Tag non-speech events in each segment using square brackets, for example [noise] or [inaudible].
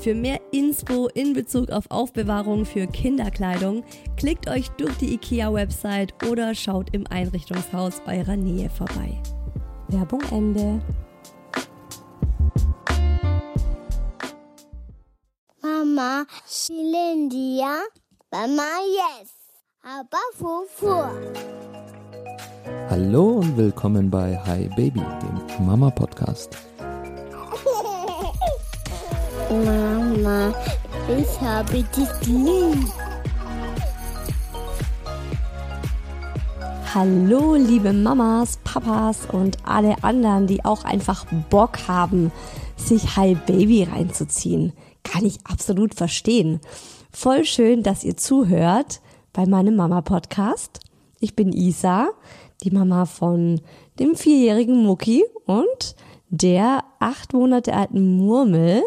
Für mehr Inspo in Bezug auf Aufbewahrung für Kinderkleidung klickt euch durch die IKEA-Website oder schaut im Einrichtungshaus eurer Nähe vorbei. Werbung Ende. Mama, Shilindia, Mama, yes, aber Fufu. Hallo und willkommen bei Hi Baby, dem Mama Podcast. Mama, ich habe dich lieb. Hallo, liebe Mamas, Papas und alle anderen, die auch einfach Bock haben, sich Hi Baby reinzuziehen. Kann ich absolut verstehen. Voll schön, dass ihr zuhört bei meinem Mama Podcast. Ich bin Isa, die Mama von dem vierjährigen Mucki und der acht Monate alten Murmel.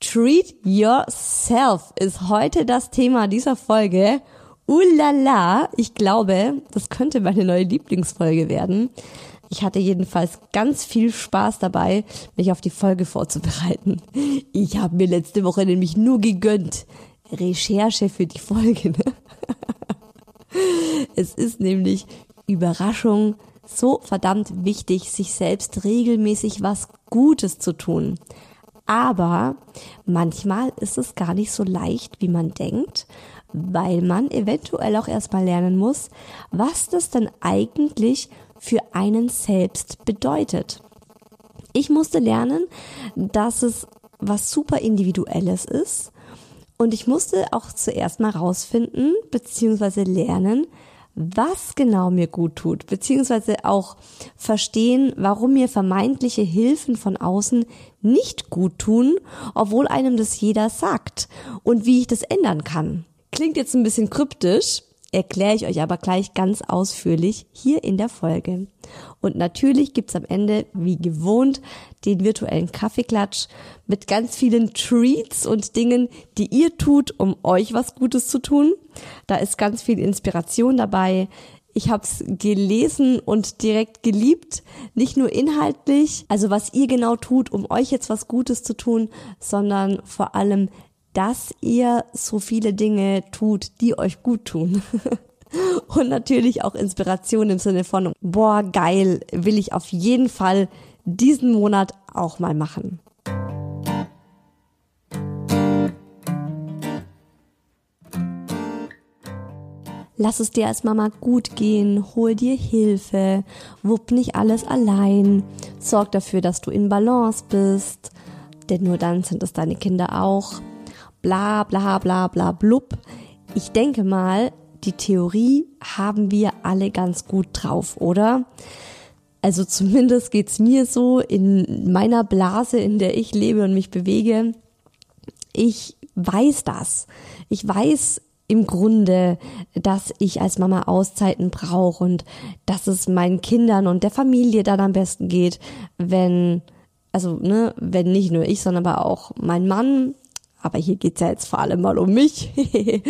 Treat yourself ist heute das Thema dieser Folge. Ulala, ich glaube, das könnte meine neue Lieblingsfolge werden. Ich hatte jedenfalls ganz viel Spaß dabei, mich auf die Folge vorzubereiten. Ich habe mir letzte Woche nämlich nur gegönnt. Recherche für die Folge. Ne? [laughs] Es ist nämlich Überraschung so verdammt wichtig, sich selbst regelmäßig was Gutes zu tun. Aber manchmal ist es gar nicht so leicht, wie man denkt, weil man eventuell auch erstmal lernen muss, was das denn eigentlich für einen selbst bedeutet. Ich musste lernen, dass es was super individuelles ist und ich musste auch zuerst mal rausfinden bzw. lernen, was genau mir gut tut, beziehungsweise auch verstehen, warum mir vermeintliche Hilfen von außen nicht gut tun, obwohl einem das jeder sagt und wie ich das ändern kann. Klingt jetzt ein bisschen kryptisch, erkläre ich euch aber gleich ganz ausführlich hier in der Folge. Und natürlich gibt's am Ende, wie gewohnt, den virtuellen Kaffeeklatsch mit ganz vielen Treats und Dingen, die ihr tut, um euch was Gutes zu tun. Da ist ganz viel Inspiration dabei. Ich habe es gelesen und direkt geliebt, nicht nur inhaltlich, also was ihr genau tut, um euch jetzt was Gutes zu tun, sondern vor allem, dass ihr so viele Dinge tut, die euch gut tun. [laughs] und natürlich auch Inspiration im Sinne von, boah, geil, will ich auf jeden Fall diesen Monat auch mal machen. Lass es dir als Mama gut gehen, hol dir Hilfe, wupp nicht alles allein, sorg dafür, dass du in Balance bist, denn nur dann sind es deine Kinder auch. Bla bla bla bla blub. Ich denke mal, die Theorie haben wir alle ganz gut drauf, oder? Also zumindest geht's mir so in meiner Blase, in der ich lebe und mich bewege. Ich weiß das. Ich weiß, im Grunde, dass ich als Mama Auszeiten brauche und dass es meinen Kindern und der Familie dann am besten geht, wenn, also, ne, wenn nicht nur ich, sondern aber auch mein Mann, aber hier geht's ja jetzt vor allem mal um mich. [laughs]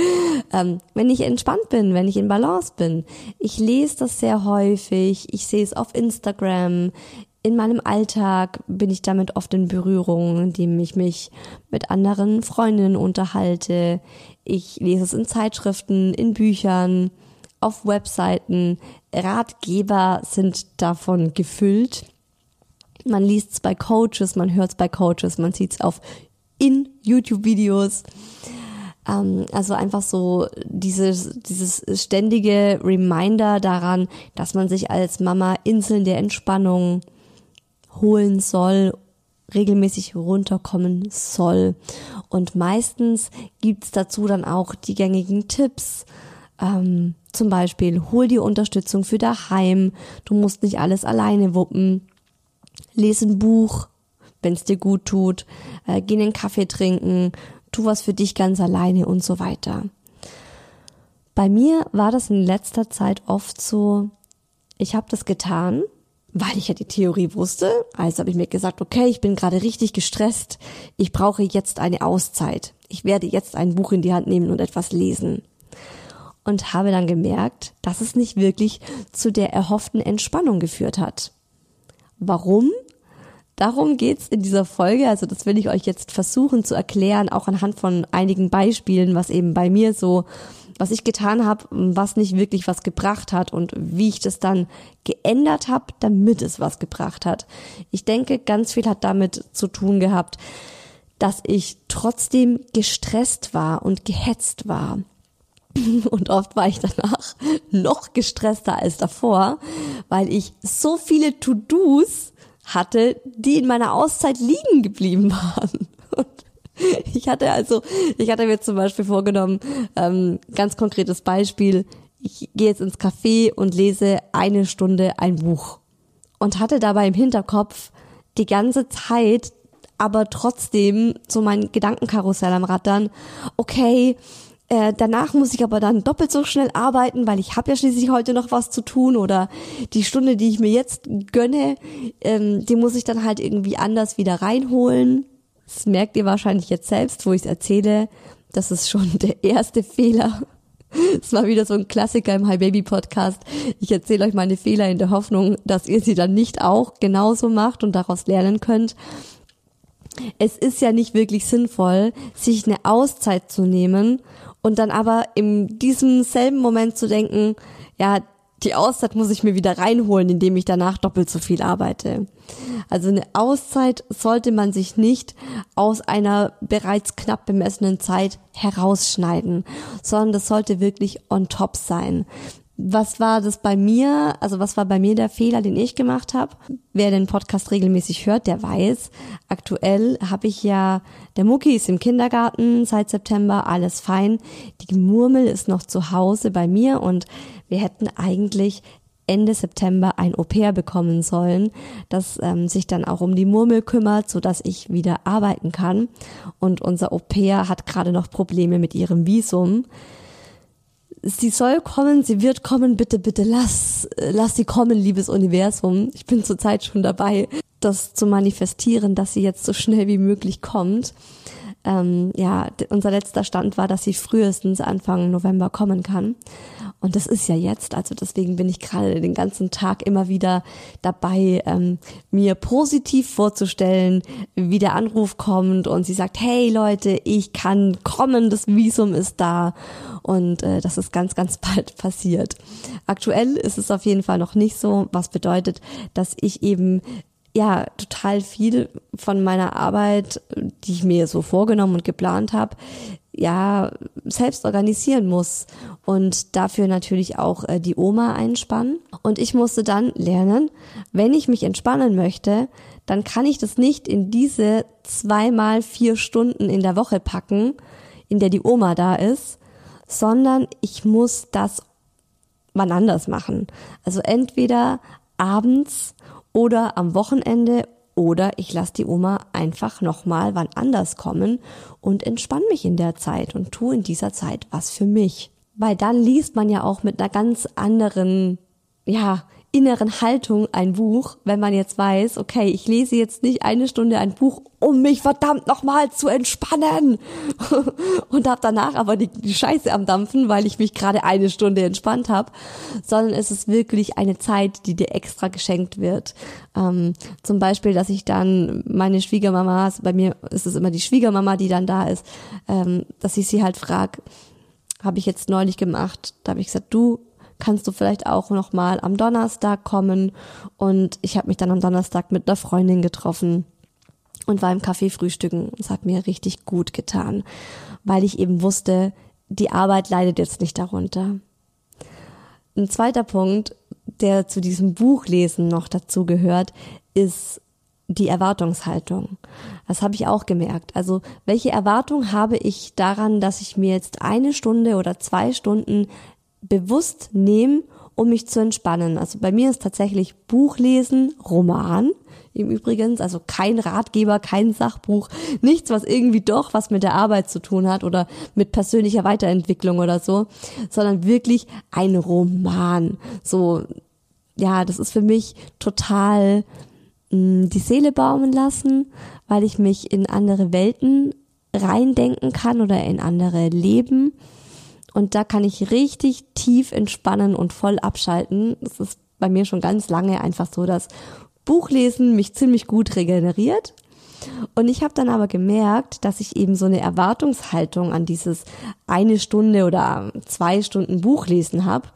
ähm, wenn ich entspannt bin, wenn ich in Balance bin. Ich lese das sehr häufig, ich sehe es auf Instagram, in meinem Alltag bin ich damit oft in Berührung, indem ich mich mit anderen Freundinnen unterhalte. Ich lese es in Zeitschriften, in Büchern, auf Webseiten. Ratgeber sind davon gefüllt. Man liest es bei Coaches, man hört es bei Coaches, man sieht es auf in YouTube-Videos. Ähm, also einfach so dieses, dieses ständige Reminder daran, dass man sich als Mama Inseln der Entspannung holen soll, regelmäßig runterkommen soll. Und meistens gibt's dazu dann auch die gängigen Tipps. Ähm, zum Beispiel, hol dir Unterstützung für daheim. Du musst nicht alles alleine wuppen. Lies ein Buch, wenn es dir gut tut. Äh, geh einen Kaffee trinken. Tu was für dich ganz alleine und so weiter. Bei mir war das in letzter Zeit oft so, ich habe das getan, weil ich ja die Theorie wusste. Also habe ich mir gesagt, okay, ich bin gerade richtig gestresst. Ich brauche jetzt eine Auszeit. Ich werde jetzt ein Buch in die Hand nehmen und etwas lesen. Und habe dann gemerkt, dass es nicht wirklich zu der erhofften Entspannung geführt hat. Warum? Darum geht's in dieser Folge. Also das will ich euch jetzt versuchen zu erklären, auch anhand von einigen Beispielen, was eben bei mir so was ich getan habe, was nicht wirklich was gebracht hat und wie ich das dann geändert habe, damit es was gebracht hat. Ich denke, ganz viel hat damit zu tun gehabt, dass ich trotzdem gestresst war und gehetzt war. [laughs] Und oft war ich danach noch gestresster als davor, weil ich so viele To-Dos hatte, die in meiner Auszeit liegen geblieben waren. Ich hatte also, ich hatte mir zum Beispiel vorgenommen, ähm, ganz konkretes Beispiel, ich gehe jetzt ins Café und lese eine Stunde ein Buch und hatte dabei im Hinterkopf die ganze Zeit, aber trotzdem so mein Gedankenkarussell am Rattern, okay, äh, danach muss ich aber dann doppelt so schnell arbeiten, weil ich habe ja schließlich heute noch was zu tun oder die Stunde, die ich mir jetzt gönne, ähm, die muss ich dann halt irgendwie anders wieder reinholen. Das merkt ihr wahrscheinlich jetzt selbst, wo ich es erzähle. Das ist schon [laughs] der erste Fehler. Es war wieder so ein Klassiker im Hi Baby Podcast. Ich erzähle euch meine Fehler in der Hoffnung, dass ihr sie dann nicht auch genauso macht und daraus lernen könnt. Es ist ja nicht wirklich sinnvoll, sich eine Auszeit zu nehmen und dann aber in diesem selben Moment zu denken, ja, die Auszeit muss ich mir wieder reinholen, indem ich danach doppelt so viel arbeite. Also eine Auszeit sollte man sich nicht aus einer bereits knapp bemessenen Zeit herausschneiden, sondern das sollte wirklich on top sein. Was war das bei mir? Also was war bei mir der Fehler, den ich gemacht habe? Wer den Podcast regelmäßig hört, der weiß, aktuell habe ich ja, der Mucki ist im Kindergarten seit September, alles fein. Die Murmel ist noch zu Hause bei mir und wir hätten eigentlich Ende September ein Au-pair bekommen sollen, das ähm, sich dann auch um die Murmel kümmert, so dass ich wieder arbeiten kann. Und unser Au-pair hat gerade noch Probleme mit ihrem Visum. Sie soll kommen, sie wird kommen, bitte, bitte lass, lass sie kommen, liebes Universum. Ich bin zurzeit schon dabei, das zu manifestieren, dass sie jetzt so schnell wie möglich kommt. Ähm, ja, unser letzter Stand war, dass sie frühestens Anfang November kommen kann. Und das ist ja jetzt, also deswegen bin ich gerade den ganzen Tag immer wieder dabei, ähm, mir positiv vorzustellen, wie der Anruf kommt und sie sagt, hey Leute, ich kann kommen, das Visum ist da und äh, das ist ganz, ganz [laughs] bald passiert. Aktuell ist es auf jeden Fall noch nicht so, was bedeutet, dass ich eben ja total viel von meiner Arbeit, die ich mir so vorgenommen und geplant habe, ja selbst organisieren muss und dafür natürlich auch äh, die Oma einspannen. Und ich musste dann lernen, wenn ich mich entspannen möchte, dann kann ich das nicht in diese zweimal vier Stunden in der Woche packen, in der die Oma da ist, sondern ich muss das wann anders machen. Also entweder abends oder am Wochenende oder ich lasse die Oma einfach nochmal wann anders kommen und entspann mich in der Zeit und tu in dieser Zeit was für mich. Weil dann liest man ja auch mit einer ganz anderen, ja, inneren Haltung ein Buch, wenn man jetzt weiß, okay, ich lese jetzt nicht eine Stunde ein Buch, um mich verdammt nochmal zu entspannen [laughs] und habe danach aber die, die, Scheiße am Dampfen, weil ich mich gerade eine Stunde entspannt habe, sondern es ist wirklich eine Zeit, die dir extra geschenkt wird. Ähm, zum Beispiel, dass ich dann meine Schwiegermama, bei mir ist es immer die Schwiegermama, die dann da ist, ähm, dass ich sie halt frag, habe ich jetzt neulich gemacht, da habe ich gesagt, du kannst du vielleicht auch noch mal am Donnerstag kommen und ich habe mich dann am Donnerstag mit einer Freundin getroffen und war im Café frühstücken. Es hat mir richtig gut getan, weil ich eben wusste, die Arbeit leidet jetzt nicht darunter. Ein zweiter Punkt, der zu diesem Buchlesen noch dazu gehört, ist die Erwartungshaltung. Das habe ich auch gemerkt. Also welche Erwartung habe ich daran, dass ich mir jetzt eine Stunde oder zwei Stunden bewusst nehme, um mich zu entspannen. Also bei mir ist tatsächlich Buchlesen, Roman im Übrigen, also kein Ratgeber, kein Sachbuch, nichts, was irgendwie doch was mit der Arbeit zu tun hat oder mit persönlicher Weiterentwicklung oder so, sondern wirklich ein Roman. So, ja, das ist für mich total mh, mm, die Seele baumen lassen, weil ich mich in andere Welten reindenken kann oder in andere Leben und da kann ich richtig tief entspannen und voll abschalten. Das ist bei mir schon ganz lange einfach so, dass Buchlesen mich ziemlich gut regeneriert. Und ich habe dann aber gemerkt, dass ich eben so eine Erwartungshaltung an dieses eine Stunde oder zwei Stunden Buchlesen habe,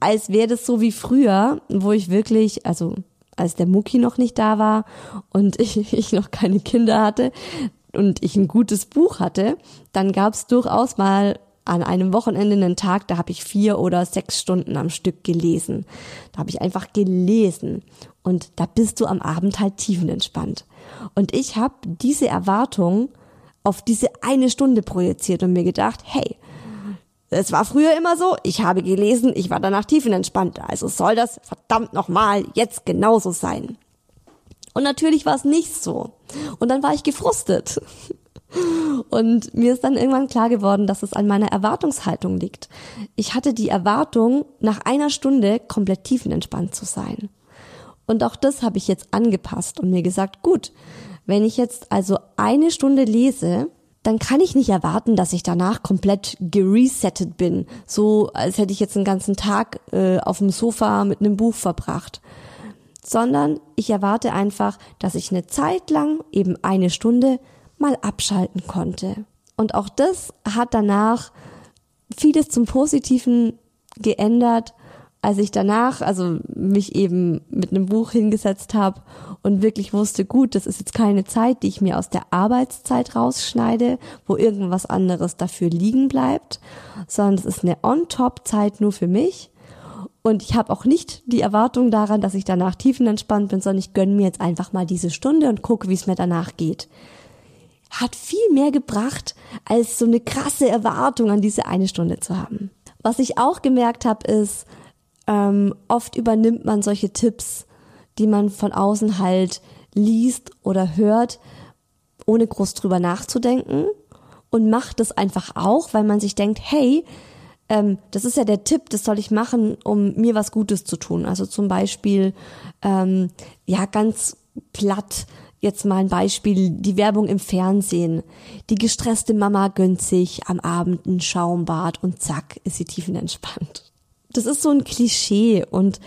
als wäre das so wie früher, wo ich wirklich, also als der Mucki noch nicht da war und ich, [laughs] ich noch keine Kinder hatte und ich ein gutes Buch hatte, dann gab es durchaus mal an einem Wochenende einen Tag, da habe ich vier oder sechs Stunden am Stück gelesen. Da habe ich einfach gelesen. Und da bist du am Abend halt tiefenentspannt. Und ich habe diese Erwartung auf diese eine Stunde projiziert und mir gedacht, hey, es war früher immer so, ich habe gelesen, ich war danach tiefenentspannt. Also soll das verdammt nochmal jetzt genauso sein. Und natürlich war es nicht so. Und dann war ich gefrustet. Und mir ist dann irgendwann klar geworden, dass es an meiner Erwartungshaltung liegt. Ich hatte die Erwartung, nach einer Stunde komplett tiefenentspannt zu sein. Und auch das habe ich jetzt angepasst und mir gesagt, gut, wenn ich jetzt also eine Stunde lese, dann kann ich nicht erwarten, dass ich danach komplett geresettet bin, so als hätte ich jetzt einen ganzen Tag äh, auf dem Sofa mit einem Buch verbracht, sondern ich erwarte einfach, dass ich eine Zeit lang, eben eine Stunde, mal abschalten konnte. Und auch das hat danach vieles zum Positiven geändert, als ich danach, also mich eben mit einem Buch hingesetzt habe und wirklich wusste, gut, das ist jetzt keine Zeit, die ich mir aus der Arbeitszeit rausschneide, wo irgendwas anderes dafür liegen bleibt, sondern es ist eine On-Top-Zeit nur für mich. Und ich habe auch nicht die Erwartung daran, dass ich danach tiefenentspannt bin, sondern ich gönne mir jetzt einfach mal diese Stunde und gucke, wie es mir danach geht hat viel mehr gebracht, als so eine krasse Erwartung an diese eine Stunde zu haben. Was ich auch gemerkt habe, ist, ähm, oft übernimmt man solche Tipps, die man von außen halt liest oder hört, ohne groß drüber nachzudenken und macht es einfach auch, weil man sich denkt, hey, ähm, das ist ja der Tipp, das soll ich machen, um mir was Gutes zu tun. Also zum Beispiel, ähm, ja, ganz platt, Jetzt mal ein Beispiel, die Werbung im Fernsehen. Die gestresste Mama gönnt sich am Abend ein Schaumbad und zack, ist sie tiefenentspannt. Das ist so ein Klischee und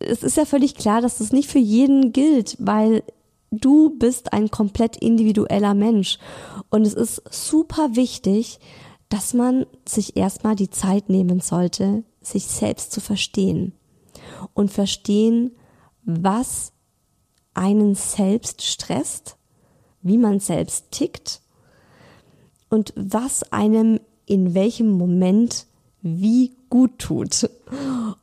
es ist ja völlig klar, dass das nicht für jeden gilt, weil du bist ein komplett individueller Mensch und es ist super wichtig, dass man sich erstmal die Zeit nehmen sollte, sich selbst zu verstehen und verstehen, was einen selbst stresst, wie man selbst tickt und was einem in welchem Moment wie gut tut.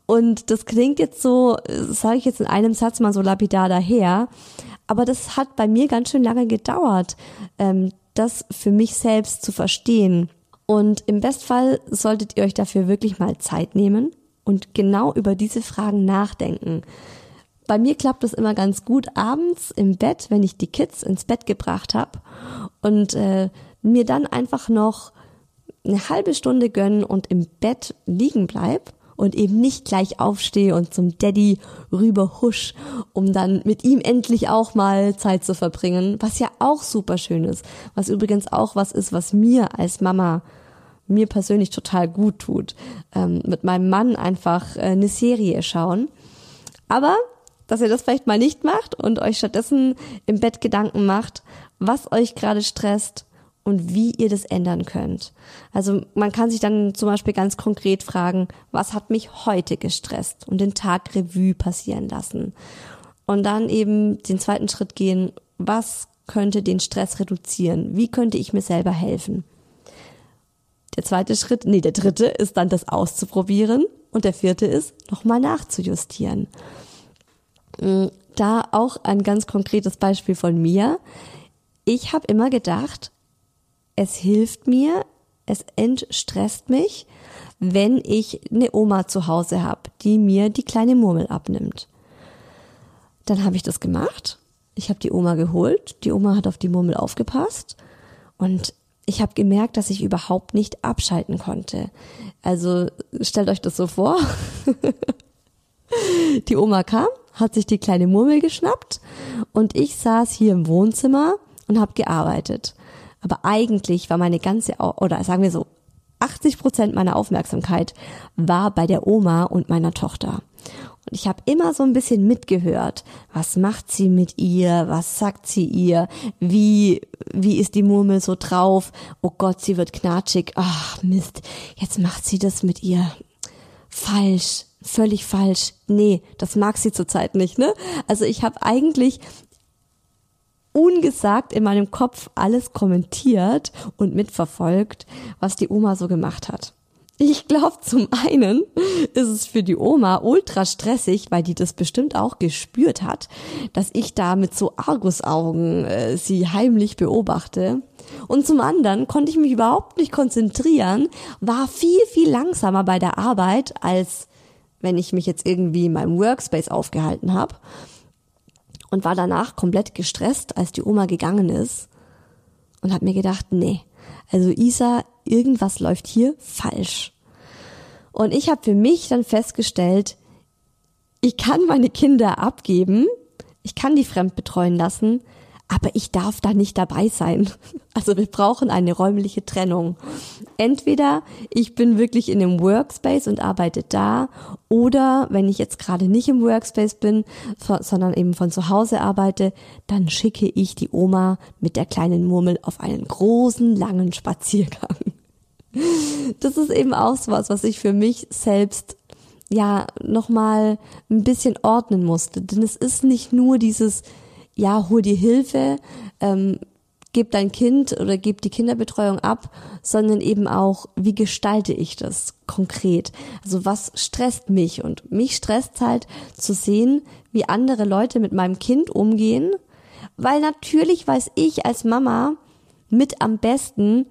Und das klingt jetzt so, sage ich jetzt in einem Satz mal so lapidar daher, aber das hat bei mir ganz schön lange gedauert, ähm, das für mich selbst zu verstehen. Und im Bestfall solltet ihr euch dafür wirklich mal Zeit nehmen und genau über diese Fragen nachdenken. Bei mir klappt es immer ganz gut abends im Bett, wenn ich die Kids ins Bett gebracht habe und äh, mir dann einfach noch eine halbe Stunde gönnen und im Bett liegen bleib und eben nicht gleich aufstehe und zum Daddy rüber husch, um dann mit ihm endlich auch mal Zeit zu verbringen, was ja auch super schön ist, was übrigens auch was ist, was mir als Mama mir persönlich total gut tut, ähm, mit meinem Mann einfach äh, eine Serie schauen. Aber dass ihr das vielleicht mal nicht macht und euch stattdessen im Bett Gedanken macht, was euch gerade stresst und wie ihr das ändern könnt. Also man kann sich dann zum Beispiel ganz konkret fragen, was hat mich heute gestresst und den Tag Revue passieren lassen. Und dann eben den zweiten Schritt gehen, was könnte den Stress reduzieren? Wie könnte ich mir selber helfen? Der zweite Schritt, nee, der dritte ist dann das auszuprobieren und der vierte ist nochmal nachzujustieren. Mm, da auch ein ganz konkretes Beispiel von mir. Ich habe immer gedacht, es hilft mir, es entstresst mich, wenn ich eine Oma zu Hause habe, die mir die kleine Murmel abnimmt. Dann habe ich das gemacht. Ich habe die Oma geholt. Die Oma hat auf die Murmel aufgepasst. Und ich habe gemerkt, dass ich überhaupt nicht abschalten konnte. Also stellt euch das so vor. [laughs] die Oma kam, hat sich die kleine Murmel geschnappt und ich saß hier im Wohnzimmer und habe gearbeitet. Aber eigentlich war meine ganze, oder sagen wir so, 80 Prozent meiner Aufmerksamkeit war bei der Oma und meiner Tochter. Und ich habe immer so ein bisschen mitgehört. Was macht sie mit ihr? Was sagt sie ihr? Wie, wie ist die Murmel so drauf? Oh Gott, sie wird knatschig. Ach, Mist. Jetzt macht sie das mit ihr. Falsch. Völlig falsch. Nee, das mag sie zurzeit nicht, ne? Also ich habe eigentlich ungesagt in meinem Kopf alles kommentiert und mitverfolgt, was die Oma so gemacht hat. Ich glaube, zum einen ist es für die Oma ultra stressig, weil die das bestimmt auch gespürt hat, dass ich da mit so Argusaugen äh, sie heimlich beobachte. Und zum anderen konnte ich mich überhaupt nicht konzentrieren, war viel, viel langsamer bei der Arbeit, als wenn ich mich jetzt irgendwie in meinem Workspace aufgehalten habe und war danach komplett gestresst, als die Oma gegangen ist und habe mir gedacht, nee, also Isa, irgendwas läuft hier falsch. Und ich habe für mich dann festgestellt, ich kann meine Kinder abgeben, ich kann die fremd betreuen lassen, aber ich darf da nicht dabei sein. Also wir brauchen eine räumliche Trennung. Entweder ich bin wirklich in dem Workspace und arbeite da oder wenn ich jetzt gerade nicht im Workspace bin, sondern eben von zu Hause arbeite, dann schicke ich die Oma mit der kleinen Murmel auf einen großen, langen Spaziergang. Das ist eben auch so was, was ich für mich selbst ja nochmal ein bisschen ordnen musste. Denn es ist nicht nur dieses ja, hol dir Hilfe, ähm, gib dein Kind oder gib die Kinderbetreuung ab, sondern eben auch, wie gestalte ich das konkret? Also was stresst mich? Und mich stresst halt zu sehen, wie andere Leute mit meinem Kind umgehen, weil natürlich weiß ich als Mama mit am besten,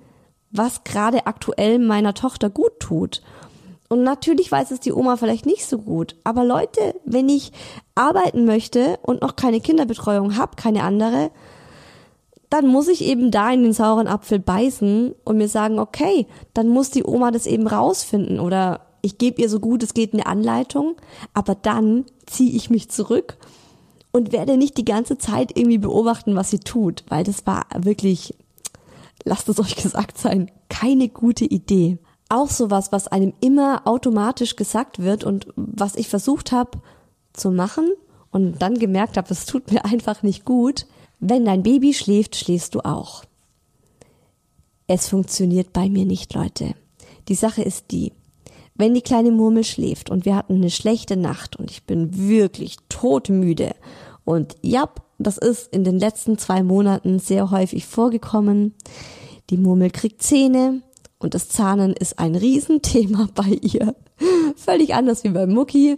was gerade aktuell meiner Tochter gut tut. Und natürlich weiß es die Oma vielleicht nicht so gut. Aber Leute, wenn ich arbeiten möchte und noch keine Kinderbetreuung habe, keine andere, dann muss ich eben da in den sauren Apfel beißen und mir sagen, okay, dann muss die Oma das eben rausfinden. Oder ich gebe ihr so gut es geht eine Anleitung, aber dann ziehe ich mich zurück und werde nicht die ganze Zeit irgendwie beobachten, was sie tut, weil das war wirklich, lasst es euch [laughs] gesagt sein, keine gute Idee auch sowas, was einem immer automatisch gesagt wird und was ich versucht habe zu machen und dann gemerkt habe, es tut mir [laughs] einfach nicht gut. Wenn dein Baby schläft, schläfst du auch. Es funktioniert bei mir nicht, Leute. Die Sache ist die, wenn die kleine Murmel schläft und wir hatten eine schlechte Nacht und ich bin wirklich todmüde und ja, das ist in den letzten zwei Monaten sehr häufig vorgekommen. Die Murmel kriegt Zähne, und das Zahnen ist ein Riesenthema [laughs] bei ihr. Völlig anders wie bei Mucki.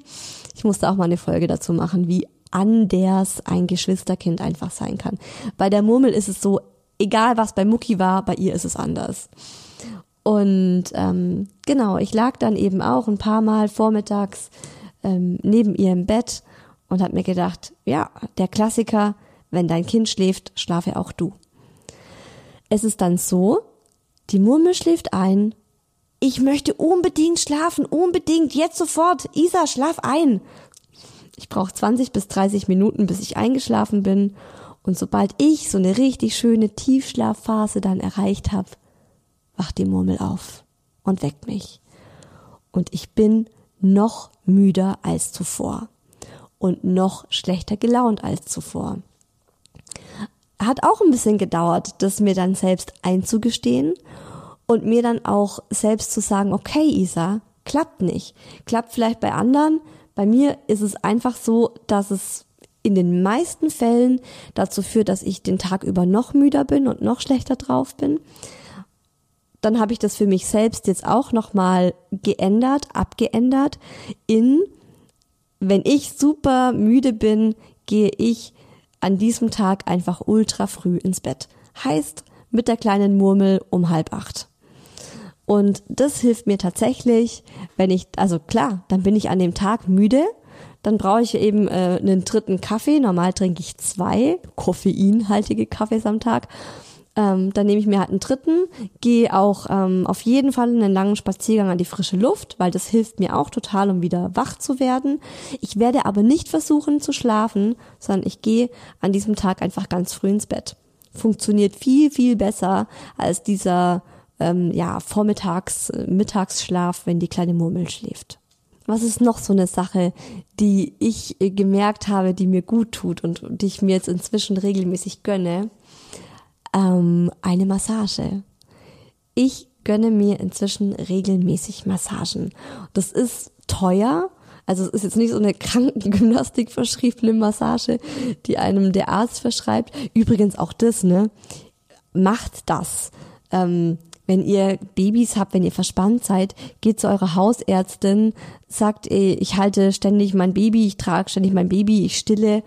Ich musste auch mal eine Folge dazu machen, wie anders ein Geschwisterkind einfach sein kann. Bei der Murmel ist es so, egal was bei Mucki war, bei ihr ist es anders. Und ähm, genau, ich lag dann eben auch ein paar Mal vormittags ähm, neben ihr im Bett und habe mir gedacht, ja, der Klassiker, wenn dein Kind schläft, schlafe auch du. Es ist dann so, die Murmel schläft ein ich möchte unbedingt schlafen, unbedingt, jetzt sofort. Isa, schlaf ein. Ich brauche 20 bis 30 Minuten, bis ich eingeschlafen bin. Und sobald ich so eine richtig schöne Tiefschlafphase dann erreicht habe, wacht die Murmel auf und weckt mich. Und ich bin noch müder als zuvor und noch schlechter gelaunt als zuvor. Hat auch ein bisschen gedauert, das mir dann selbst einzugestehen und mir dann auch selbst zu sagen, okay, Isa, klappt nicht. Klappt vielleicht bei anderen. Bei mir ist es einfach so, dass es in den meisten Fällen dazu führt, dass ich den Tag über noch müder bin und noch schlechter drauf bin. Dann habe ich das für mich selbst jetzt auch nochmal geändert, abgeändert in, wenn ich super müde bin, gehe ich an diesem Tag einfach ultra früh ins Bett. Heißt, mit der kleinen Murmel um halb acht. Und das hilft mir tatsächlich, wenn ich, also klar, dann bin ich an dem Tag müde, dann brauche ich eben äh, einen dritten Kaffee. Normal trinke ich zwei koffeinhaltige Kaffees am Tag. Ähm, dann nehme ich mir halt einen dritten, gehe auch ähm, auf jeden Fall einen langen Spaziergang an die frische Luft, weil das hilft mir auch total, um wieder wach zu werden. Ich werde aber nicht versuchen zu schlafen, sondern ich gehe an diesem Tag einfach ganz früh ins Bett. Funktioniert viel, viel besser als dieser ähm, ja, Vormittags, äh, Mittagsschlaf, wenn die kleine Murmel schläft. Was ist noch so eine Sache, die ich äh, gemerkt habe, die mir gut tut und die ich mir jetzt inzwischen regelmäßig gönne? Ähm, eine Massage. Ich gönne mir inzwischen regelmäßig Massagen. Das ist teuer, also es ist jetzt nicht so eine Krankengymnastik verschriebene Massage, die einem der Arzt verschreibt. Übrigens auch das, ne? Macht das. Ähm, wenn ihr Babys habt, wenn ihr verspannt seid, geht zu eurer Hausärztin, sagt, ich halte ständig mein Baby, ich trage ständig mein Baby, ich stille,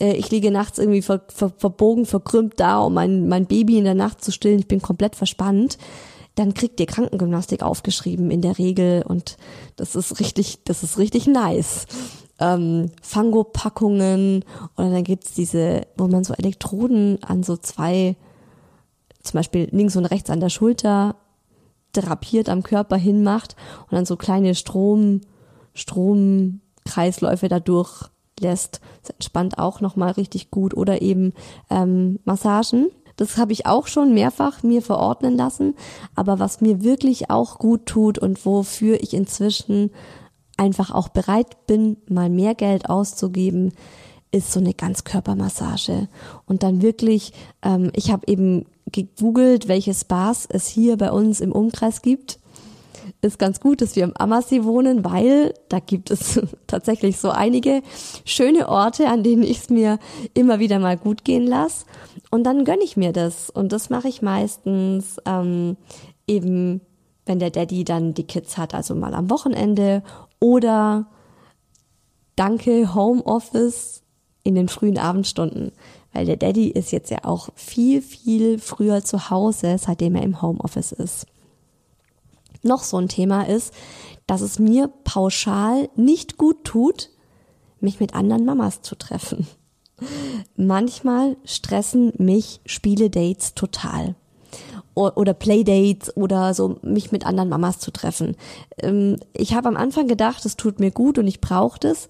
äh, ich liege nachts irgendwie ver, ver, verbogen, verkrümmt da, um mein, mein Baby in der Nacht zu stillen, ich bin komplett verspannt dann kriegt ihr Krankengymnastik aufgeschrieben in der Regel und das ist richtig, das ist richtig nice. Ähm, Fango-Packungen oder dann gibt's diese, wo man so Elektroden an so zwei zum Beispiel links und rechts an der Schulter drapiert am Körper hinmacht und dann so kleine Strom, Stromkreisläufe dadurch lässt. Das entspannt auch nochmal richtig gut. Oder eben ähm, Massagen. Das habe ich auch schon mehrfach mir verordnen lassen. Aber was mir wirklich auch gut tut und wofür ich inzwischen einfach auch bereit bin, mal mehr Geld auszugeben, ist so eine Ganzkörpermassage. Und dann wirklich, ähm, ich habe eben gegoogelt, welche Spas es hier bei uns im Umkreis gibt. Ist ganz gut, dass wir im Ammersee wohnen, weil da gibt es [laughs] tatsächlich so einige schöne Orte, an denen ich es mir immer wieder mal gut gehen lasse. Und dann gönne ich mir das. Und das mache ich meistens ähm, eben, wenn der Daddy dann die Kids hat, also mal am Wochenende oder danke Homeoffice in den frühen Abendstunden weil der Daddy ist jetzt ja auch viel, viel früher zu Hause, seitdem er im Homeoffice ist. Noch so ein Thema ist, dass es mir pauschal nicht gut tut, mich mit anderen Mamas zu treffen. Manchmal stressen mich Spieledates total oder Playdates oder so mich mit anderen Mamas zu treffen. Ähm, ich habe am Anfang gedacht, es tut mir gut und ich brauche das.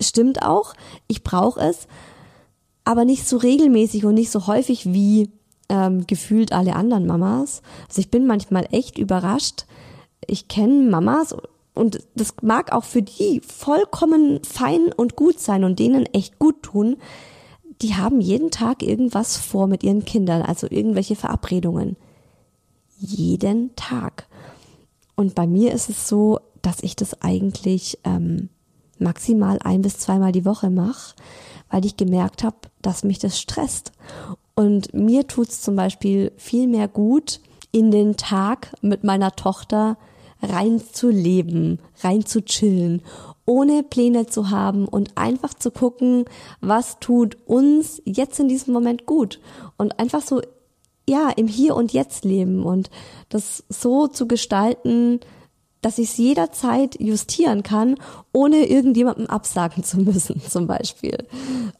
Stimmt auch, ich brauche es, aber nicht so regelmäßig und nicht so häufig wie ähm, gefühlt alle anderen Mamas. Also ich bin manchmal echt überrascht. Ich kenne Mamas und das mag auch für die vollkommen fein und gut sein und denen echt gut tun. Die haben jeden Tag irgendwas vor mit ihren Kindern, also irgendwelche Verabredungen. Jeden Tag. Und bei mir ist es so, dass ich das eigentlich ähm, maximal ein bis zweimal die Woche mache weil ich gemerkt habe, dass mich das stresst. Und mir tut's zum Beispiel viel mehr gut, in den Tag mit meiner Tochter rein zu leben, rein zu chillen, ohne Pläne zu haben und einfach zu gucken, was tut uns jetzt in diesem Moment gut und einfach so ja im Hier und Jetzt leben und das so zu gestalten, dass ich es jederzeit justieren kann, ohne irgendjemandem absagen zu müssen, [laughs] zum Beispiel.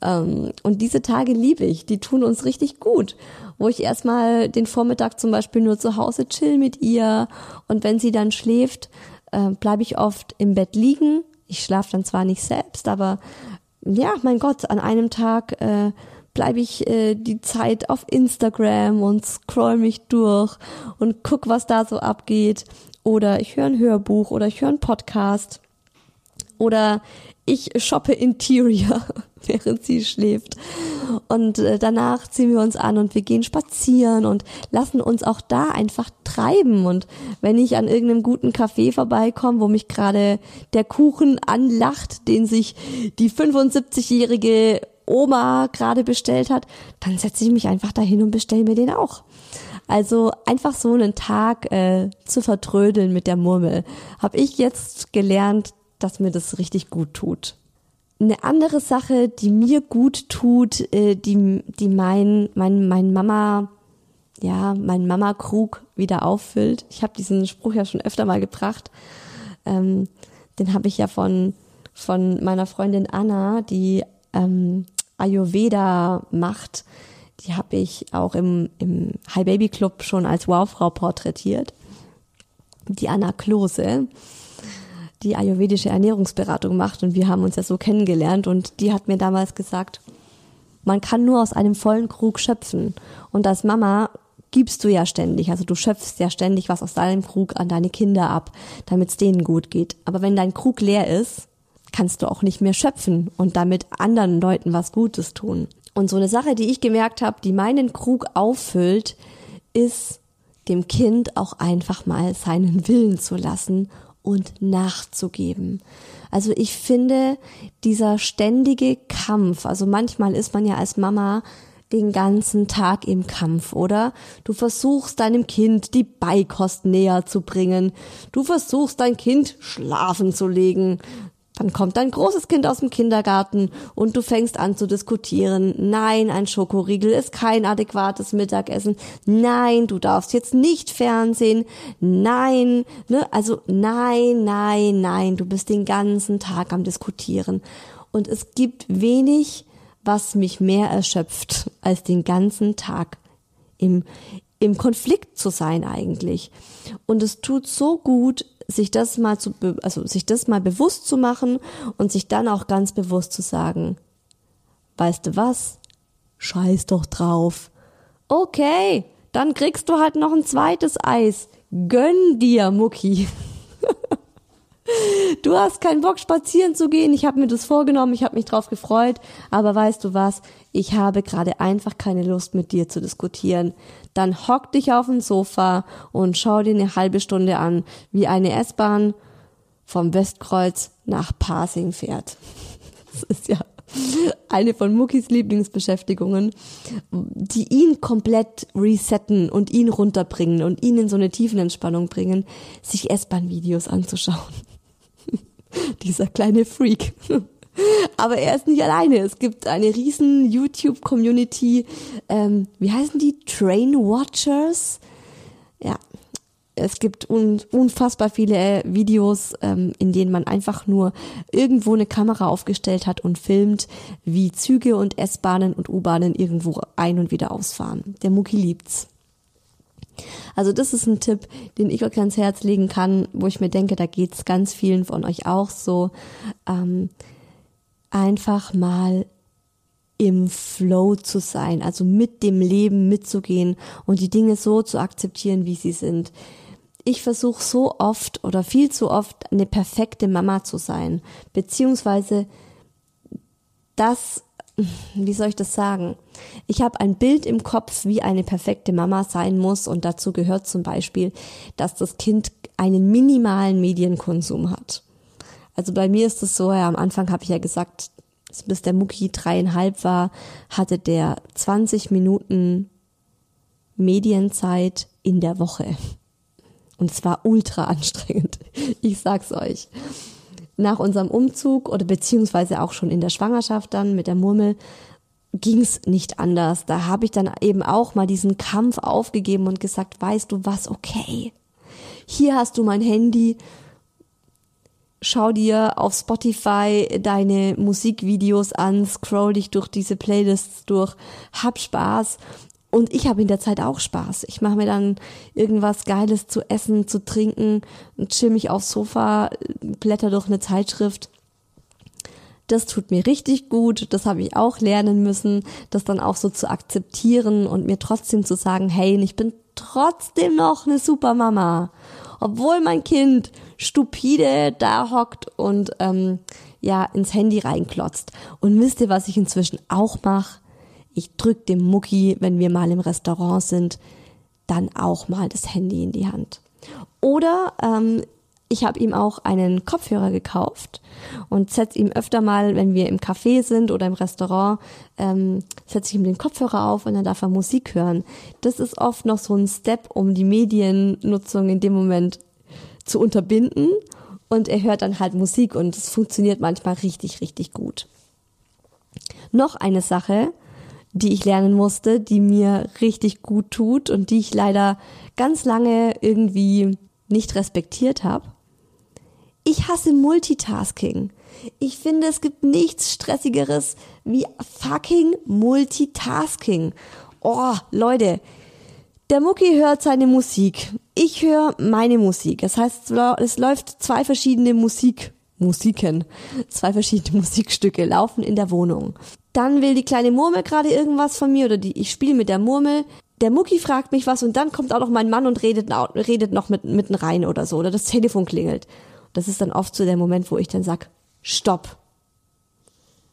Ähm, und diese Tage liebe ich, die tun uns richtig gut, wo ich erstmal den Vormittag zum Beispiel nur zu Hause chill mit ihr und wenn sie dann schläft, äh, bleibe ich oft im Bett liegen. Ich schlafe dann zwar nicht selbst, aber ja, mein Gott, an einem Tag äh, bleibe ich äh, die Zeit auf Instagram und scroll mich durch und guck, was da so abgeht. Oder ich höre ein Hörbuch oder ich höre einen Podcast. Oder ich shoppe Interior, [laughs] während sie schläft. Und äh, danach ziehen wir uns an und wir gehen spazieren und lassen uns auch da einfach treiben. Und wenn ich an irgendeinem guten Café vorbeikomme, wo mich gerade der Kuchen anlacht, den sich die 75-jährige Oma gerade bestellt hat, dann setze ich mich einfach dahin und bestelle mir den auch. Also einfach so einen Tag äh, zu vertrödeln mit der Murmel, habe ich jetzt gelernt, dass mir das richtig gut tut. Eine andere Sache, die mir gut tut, äh, die, die mein, mein, mein Mama, ja, mein Mama-Krug wieder auffüllt. Ich habe diesen Spruch ja schon öfter mal gebracht. Ähm, den habe ich ja von, von meiner Freundin Anna, die ähm, Ayurveda macht. Die habe ich auch im, im High Baby Club schon als Wow-Frau porträtiert. Die Anna Klose, die ayurvedische Ernährungsberatung macht und wir haben uns ja so kennengelernt und die hat mir damals gesagt, man kann nur aus einem vollen Krug schöpfen. Und als Mama gibst du ja ständig, also du schöpfst ja ständig was aus deinem Krug an deine Kinder ab, damit es denen gut geht. Aber wenn dein Krug leer ist, kannst du auch nicht mehr schöpfen und damit anderen Leuten was Gutes tun. Und so eine Sache, die ich gemerkt habe, die meinen Krug auffüllt, ist dem Kind auch einfach mal seinen Willen zu lassen und nachzugeben. Also ich finde, dieser ständige Kampf, also manchmal ist man ja als Mama den ganzen Tag im Kampf, oder? Du versuchst deinem Kind die Beikost näher zu bringen. Du versuchst dein Kind schlafen zu legen. Dann kommt dein großes Kind aus dem Kindergarten und du fängst an zu diskutieren. Nein, ein Schokoriegel ist kein adäquates Mittagessen. Nein, du darfst jetzt nicht Fernsehen. Nein, ne? Also nein, nein, nein, du bist den ganzen Tag am diskutieren. Und es gibt wenig, was mich mehr erschöpft, als den ganzen Tag im, im Konflikt zu sein eigentlich. Und es tut so gut, sich das mal zu, also sich das mal bewusst zu machen und sich dann auch ganz bewusst zu sagen, weißt du was? Scheiß doch drauf. Okay, dann kriegst du halt noch ein zweites Eis. Gönn dir, Mucki. [laughs] Du hast keinen Bock spazieren zu gehen. Ich habe mir das vorgenommen, ich habe mich drauf gefreut, aber weißt du was? Ich habe gerade einfach keine Lust mit dir zu diskutieren dann hock dich auf dem Sofa und schau dir eine halbe Stunde an, wie eine S-Bahn vom Westkreuz nach Pasing fährt. [laughs] Das ist ja eine von Muckis Lieblingsbeschäftigungen, die ihn komplett resetten und ihn runterbringen und ihn in so eine Tiefenentspannung bringen, sich S-Bahn-Videos anzuschauen. [laughs] Dieser kleine Freak. Aber er ist nicht alleine. Es gibt eine riesen YouTube-Community. Ähm, wie heißen die? Train Watchers? Ja. Es gibt un unfassbar viele Videos, ähm, in denen man einfach nur irgendwo eine Kamera aufgestellt hat und filmt, wie Züge und S-Bahnen und U-Bahnen irgendwo ein- und wieder ausfahren. Der Mucki liebt's. Also das ist ein Tipp, den ich euch ans Herz legen kann, wo ich mir denke, da geht's ganz vielen von euch auch so. Ähm, einfach mal im Flow zu sein, also mit dem Leben mitzugehen und die Dinge so zu akzeptieren, wie sie sind. Ich versuche so oft oder viel zu oft eine perfekte Mama zu sein, beziehungsweise das, [laughs] wie soll ich das sagen? Ich habe ein Bild im Kopf, wie eine perfekte Mama sein muss und dazu gehört zum Beispiel, dass das Kind einen minimalen Medienkonsum hat. Also bei mir ist es so, ja, am Anfang habe ich ja gesagt, bis der Mucki dreieinhalb war, hatte der 20 Minuten Medienzeit in der Woche. Und es war ultra anstrengend. [laughs] Ich sag's euch. Nach unserem Umzug oder beziehungsweise auch schon in der Schwangerschaft dann mit der Murmel ging's nicht anders. Da habe ich dann eben auch mal diesen Kampf aufgegeben und gesagt, weißt du was, okay. Hier hast du mein Handy schau dir auf Spotify deine Musikvideos an, scroll dich durch diese Playlists durch, hab Spaß. Und ich habe in der Zeit auch Spaß. Ich mache mir dann irgendwas Geiles zu essen, zu trinken chill mich aufs Sofa, blätter durch eine Zeitschrift. Das tut mir richtig gut. Das habe ich auch lernen müssen, das dann auch so zu akzeptieren und mir trotzdem zu sagen, hey, ich bin trotzdem noch eine super Mama. Obwohl mein Kind stupide da hockt und ähm, ja ins Handy reinklotzt. Und wisst ihr, was ich inzwischen auch mache? Ich drück dem Mucki, wenn wir mal im Restaurant sind, dann auch mal das Handy in die Hand. Oder ähm, ich habe ihm auch einen Kopfhörer gekauft und setze ihm öfter mal, wenn wir im Café sind oder im Restaurant, ähm, setze ich ihm den Kopfhörer auf und dann darf er Musik hören. Das ist oft noch so ein Step, um die Mediennutzung in dem Moment zu unterbinden und er hört dann halt Musik und es funktioniert manchmal richtig, richtig gut. Noch eine Sache, die ich lernen musste, die mir richtig gut tut und die ich leider ganz lange irgendwie nicht respektiert habe. Ich hasse Multitasking. Ich finde, es gibt nichts stressigeres wie fucking Multitasking. Oh, Leute, der Mucki hört seine Musik. Ich höre meine Musik. Das heißt, es läuft zwei verschiedene Musik, Musiken, zwei verschiedene [laughs] Musikstücke laufen in der Wohnung. Dann will die kleine Murmel gerade irgendwas von mir oder die, ich spiele mit der Murmel. Der Mucki fragt mich was und dann kommt auch noch mein Mann und redet, redet noch mit, mitten rein oder so oder das Telefon klingelt. Das ist dann oft so der Moment, wo ich dann sag, stopp.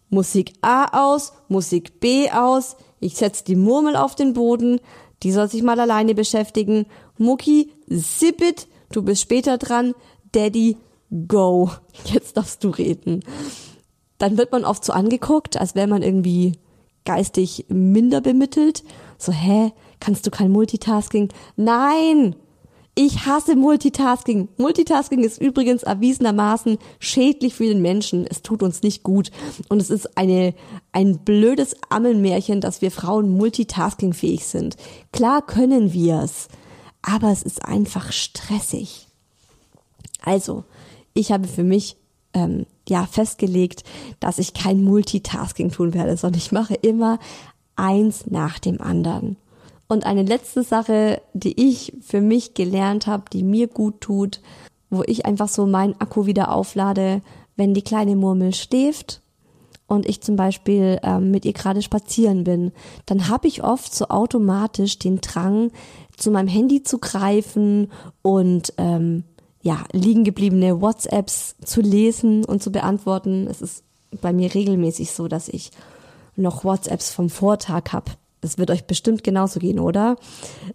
Musik A aus, Musik B aus, ich setz die Murmel auf den Boden, die soll sich mal alleine beschäftigen. Mucki, zip it, du bist später dran. Daddy, go. Jetzt darfst du reden. Dann wird man oft so angeguckt, als wäre man irgendwie geistig minder bemittelt. So, hä, kannst du kein Multitasking? Nein! Ich hasse Multitasking. Multitasking ist übrigens erwiesenermaßen schädlich für den Menschen. Es tut uns nicht gut. Und es ist eine, ein blödes Ammelmärchen, dass wir Frauen multitaskingfähig sind. Klar können wir es. Aber es ist einfach stressig. Also, ich habe für mich ähm, ja festgelegt, dass ich kein Multitasking tun werde, sondern ich mache immer eins nach dem anderen. Und eine letzte Sache, die ich für mich gelernt habe, die mir gut tut, wo ich einfach so meinen Akku wieder auflade, wenn die kleine Murmel schläft und ich zum Beispiel ähm, mit ihr gerade spazieren bin, dann habe ich oft so automatisch den Drang, zu meinem Handy zu greifen und ähm, ja, liegen gebliebene WhatsApps zu lesen und zu beantworten. Es ist bei mir regelmäßig so, dass ich noch WhatsApps vom Vortag habe es wird euch bestimmt genauso gehen, oder?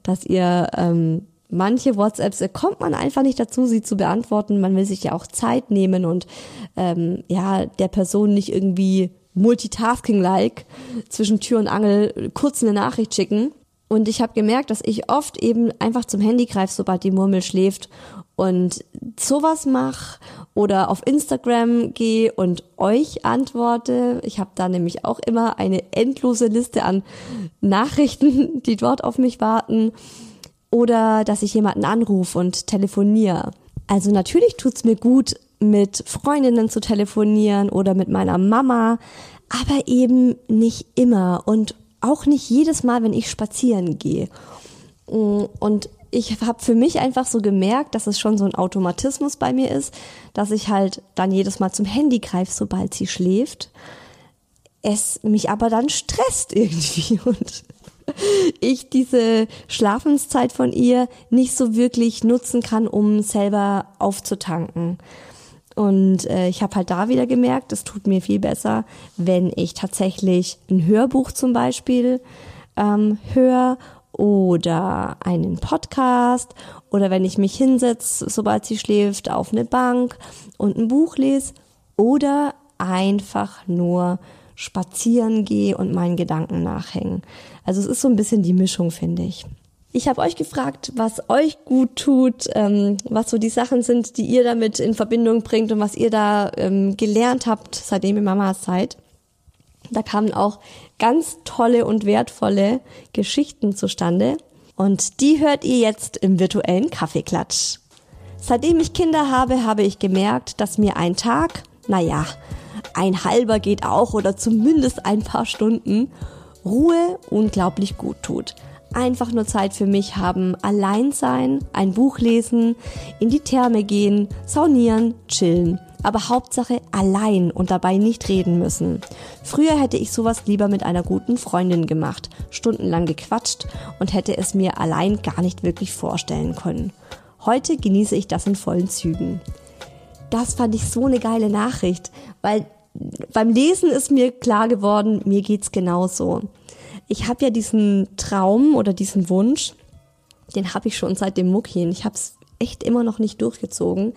Dass ihr ähm, manche WhatsApps äh, kommt man einfach nicht dazu, sie zu beantworten. Man will sich ja auch Zeit nehmen und ähm, ja der Person nicht irgendwie multitasking-like zwischen Tür und Angel kurz eine Nachricht schicken. Und ich habe gemerkt, dass ich oft eben einfach zum Handy greife, sobald die Murmel schläft und sowas mache oder auf Instagram gehe und euch antworte. Ich habe da nämlich auch immer eine endlose Liste an [laughs] Nachrichten, die dort auf mich warten. Oder dass ich jemanden anrufe und telefoniere. Also natürlich tut's mir gut, mit Freundinnen zu telefonieren oder mit meiner Mama, aber eben nicht immer und auch nicht jedes Mal, wenn ich spazieren gehe. Und ich habe für mich einfach so gemerkt, dass es schon so ein Automatismus bei mir ist, dass ich halt dann jedes Mal zum Handy greife, sobald sie schläft. Es mich aber dann stresst [laughs] irgendwie und ich diese Schlafenszeit von ihr nicht so wirklich nutzen kann, um selber aufzutanken. Und äh, ich habe halt da wieder gemerkt, es tut mir viel besser, wenn ich tatsächlich ein Hörbuch zum Beispiel ähm, höre oder einen Podcast oder wenn ich mich hinsetze, sobald sie schläft, auf eine Bank und ein Buch lese oder einfach nur spazieren gehe und meinen Gedanken nachhängen. Also es ist so ein bisschen die Mischung, finde ich. Ich habe euch gefragt, was euch gut tut, ähm, was so die Sachen sind, die ihr damit in Verbindung bringt und was ihr da ähm, gelernt habt, seitdem ihr Mama seid. Da kamen auch ganz tolle und wertvolle Geschichten zustande. Und die hört ihr jetzt im virtuellen Kaffeeklatsch. Seitdem ich Kinder habe, habe ich gemerkt, dass mir ein Tag, naja, ein halber geht auch oder zumindest ein paar Stunden, Ruhe unglaublich gut tut. Einfach nur Zeit für mich haben, allein sein, ein Buch lesen, in die Therme gehen, saunieren, chillen. Aber Hauptsache allein und dabei nicht reden müssen. Früher hätte ich sowas lieber mit einer guten Freundin gemacht, stundenlang gequatscht und hätte es mir allein gar nicht wirklich vorstellen können. Heute genieße ich das in vollen Zügen. Das fand ich so eine geile Nachricht, weil beim Lesen ist mir klar geworden, mir geht's genauso. Ich habe ja diesen Traum oder diesen Wunsch, den habe ich schon seit dem Muckchen. Ich habe es echt immer noch nicht durchgezogen,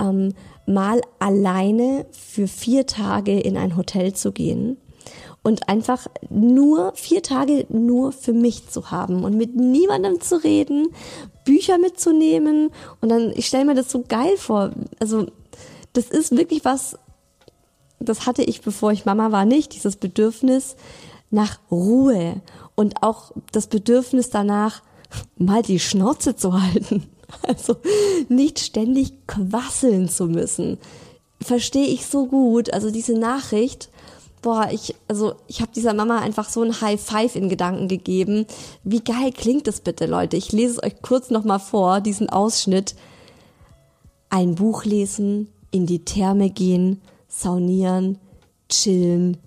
ähm, mal alleine für vier Tage in ein Hotel zu gehen und einfach nur vier Tage nur für mich zu haben und mit niemandem zu reden, Bücher mitzunehmen und dann, ich stelle mir das so geil vor. Also das ist wirklich was, das hatte ich, bevor ich Mama war, nicht, dieses Bedürfnis nach Ruhe und auch das Bedürfnis danach, mal die Schnauze zu halten. [laughs] Also nicht ständig quasseln zu müssen. Verstehe ich so gut. Also diese Nachricht, boah, ich, also ich habe dieser Mama einfach so ein High Five in Gedanken gegeben. Wie geil klingt das bitte, Leute? Ich lese es euch kurz nochmal vor, diesen Ausschnitt. Ein Buch lesen, in die Therme gehen, saunieren, chillen,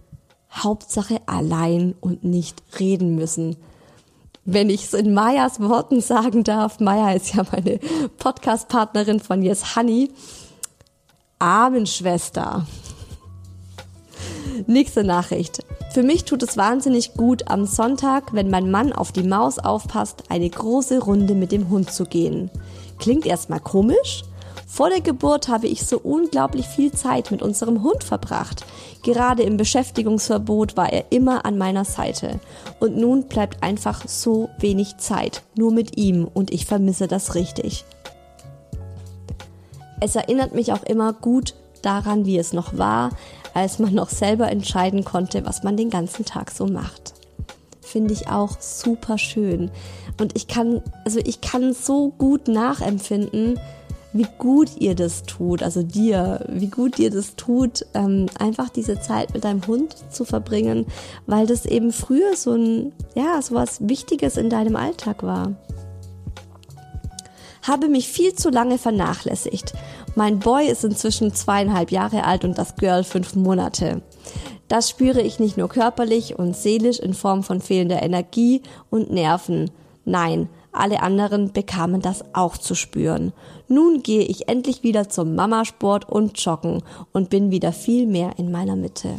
Hauptsache allein und nicht reden müssen. Wenn ich es in Mayas Worten sagen darf, Maya ist ja meine Podcast-Partnerin von Yes Honey. Armenschwester. Nächste Nachricht. Für mich tut es wahnsinnig gut, am Sonntag, wenn mein Mann auf die Maus aufpasst, eine große Runde mit dem Hund zu gehen. Klingt erstmal komisch, vor der Geburt habe ich so unglaublich viel Zeit mit unserem Hund verbracht. Gerade im Beschäftigungsverbot war er immer an meiner Seite. Und nun bleibt einfach so wenig Zeit, nur mit ihm, und ich vermisse das richtig. Es erinnert mich auch immer gut daran, wie es noch war, als man noch selber entscheiden konnte, was man den ganzen Tag so macht. Finde ich auch super schön. Und ich kann, also ich kann so gut nachempfinden, wie gut ihr das tut, also dir, wie gut dir das tut, ähm, einfach diese Zeit mit deinem Hund zu verbringen, weil das eben früher so ein, ja, so was Wichtiges in deinem Alltag war. Habe mich viel zu lange vernachlässigt. Mein Boy ist inzwischen zweieinhalb Jahre alt und das Girl fünf Monate. Das spüre ich nicht nur körperlich und seelisch in Form von fehlender Energie und Nerven. Nein, alle anderen bekamen das auch zu spüren. Nun gehe ich endlich wieder zum Mamasport und joggen und bin wieder viel mehr in meiner Mitte.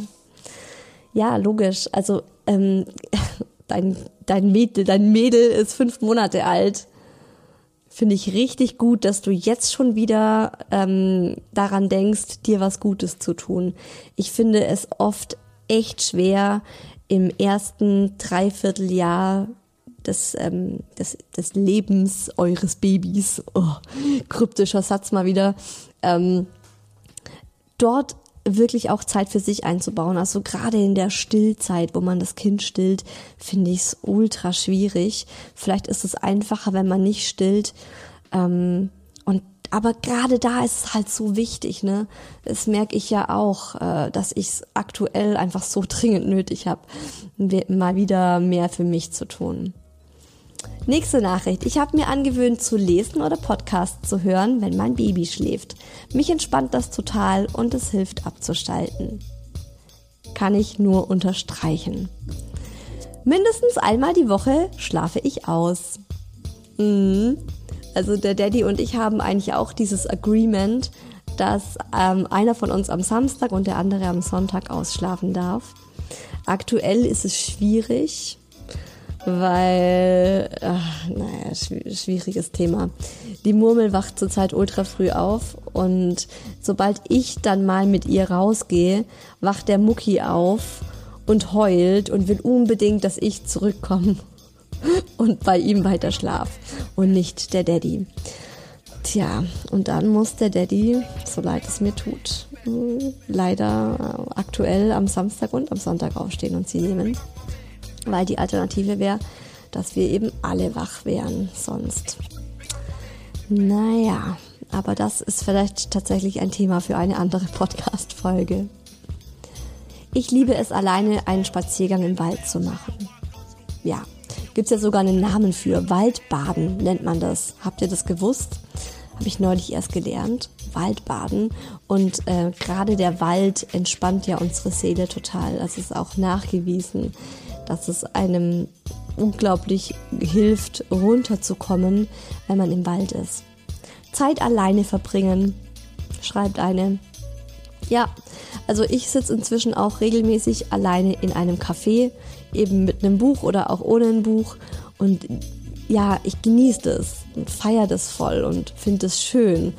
Ja, logisch. Also ähm, [laughs] dein, dein, Mädel, dein Mädel ist fünf Monate alt. Finde ich richtig gut, dass du jetzt schon wieder ähm, daran denkst, dir was Gutes zu tun. Ich finde es oft echt schwer, im ersten Dreivierteljahr des, ähm, des, des Lebens eures Babys, oh, kryptischer Satz mal wieder, ähm, dort wirklich auch Zeit für sich einzubauen. Also gerade in der Stillzeit, wo man das Kind stillt, finde ich es ultra schwierig. Vielleicht ist es einfacher, wenn man nicht stillt. Ähm, und aber gerade da ist es halt so wichtig, ne? Das merke ich ja auch, äh, dass ich es aktuell einfach so dringend nötig habe, mal wieder mehr für mich zu tun. Nächste Nachricht. Ich habe mir angewöhnt zu lesen oder Podcasts zu hören, wenn mein Baby schläft. Mich entspannt das total und es hilft abzuschalten. Kann ich nur unterstreichen. Mindestens einmal die Woche schlafe ich aus. Mhm. Also der Daddy und ich haben eigentlich auch dieses Agreement, dass ähm, einer von uns am Samstag und der andere am Sonntag ausschlafen darf. Aktuell ist es schwierig, weil, ach, naja, schwieriges Thema. Die Murmel wacht zurzeit ultra früh auf und sobald ich dann mal mit ihr rausgehe, wacht der Mucki auf und heult und will unbedingt, dass ich zurückkomme [laughs] und bei ihm weiter schlaf und nicht der Daddy. Tja, und dann muss der Daddy, so leid es mir tut, leider aktuell am Samstag und am Sonntag aufstehen und sie nehmen weil die Alternative wäre, dass wir eben alle wach wären sonst. Naja, Aber das ist vielleicht tatsächlich ein Thema für eine andere [laughs] Podcast-Folge. Ich liebe es alleine, einen Spaziergang im Wald zu machen. Ja, gibt's ja sogar einen Namen für. Waldbaden nennt man das. Habt ihr das gewusst? Habe ich neulich erst gelernt. Waldbaden. Und äh, gerade der Wald entspannt ja unsere Seele total. Das ist auch nachgewiesen, dass es einem unglaublich hilft, runterzukommen, wenn man im Wald ist. Zeit alleine verbringen, schreibt eine. Ja, also ich sitze inzwischen auch regelmäßig alleine in einem Café, eben mit einem Buch oder auch ohne ein Buch. Und ja, ich genieße das und feiere das voll und finde es schön.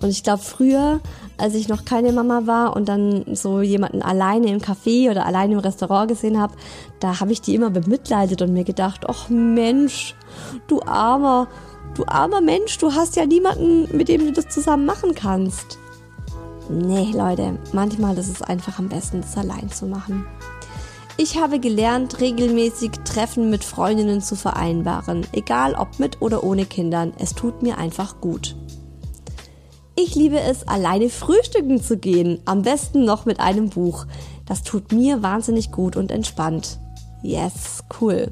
Und ich glaube, früher, als ich noch keine Mama war und dann so jemanden alleine im Café oder alleine im Restaurant gesehen habe, da habe ich die immer bemitleidet und mir gedacht, ach Mensch, du armer, du armer Mensch, du hast ja niemanden, mit dem du das zusammen machen kannst. Nee, Leute, manchmal ist es einfach am besten, das allein zu machen. Ich habe gelernt, regelmäßig Treffen mit Freundinnen zu vereinbaren, egal ob mit oder ohne Kindern. Es tut mir einfach gut. Ich liebe es, alleine frühstücken zu gehen, am besten noch mit einem Buch. Das tut mir wahnsinnig gut und entspannt. Yes, cool.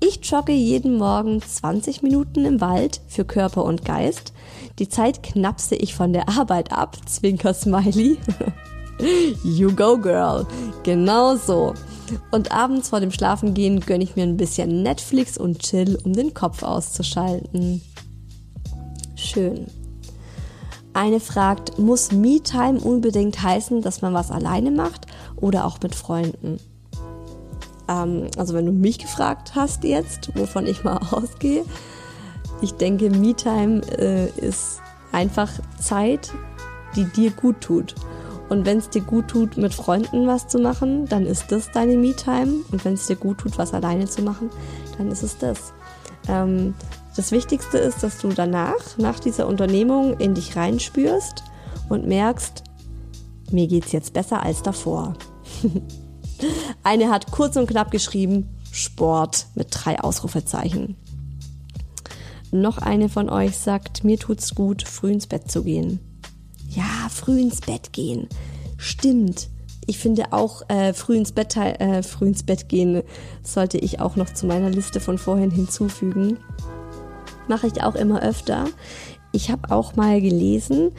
Ich jogge jeden Morgen 20 Minuten im Wald für Körper und Geist. Die Zeit knapse ich von der Arbeit ab, Zwinker Smiley. [laughs] you go, girl. Genau so. Und abends vor dem Schlafengehen gönne ich mir ein bisschen Netflix und Chill, um den Kopf auszuschalten. Schön. Eine fragt, muss Me-Time unbedingt heißen, dass man was alleine macht oder auch mit Freunden? Ähm, also wenn du mich gefragt hast jetzt, wovon ich mal [laughs] ausgehe, ich denke, Me-Time äh, ist einfach Zeit, die dir gut tut. Und wenn es dir gut tut, mit Freunden was zu machen, dann ist das deine Me-Time. Und wenn es dir gut tut, was alleine zu machen, dann ist es das. Ähm, das Wichtigste ist, dass du danach, nach dieser Unternehmung, in dich reinspürst und merkst, mir geht's jetzt besser als davor. [laughs] Eine hat kurz und knapp geschrieben, Sport mit drei Ausrufezeichen. Noch eine von euch sagt, mir tut's gut, früh ins Bett zu gehen. Ja, früh ins Bett gehen. Stimmt. Ich finde auch äh, früh ins Bett äh, früh ins Bett gehen sollte ich auch noch zu meiner Liste von vorhin hinzufügen. Mache ich auch immer öfter. Ich habe auch mal gelesen,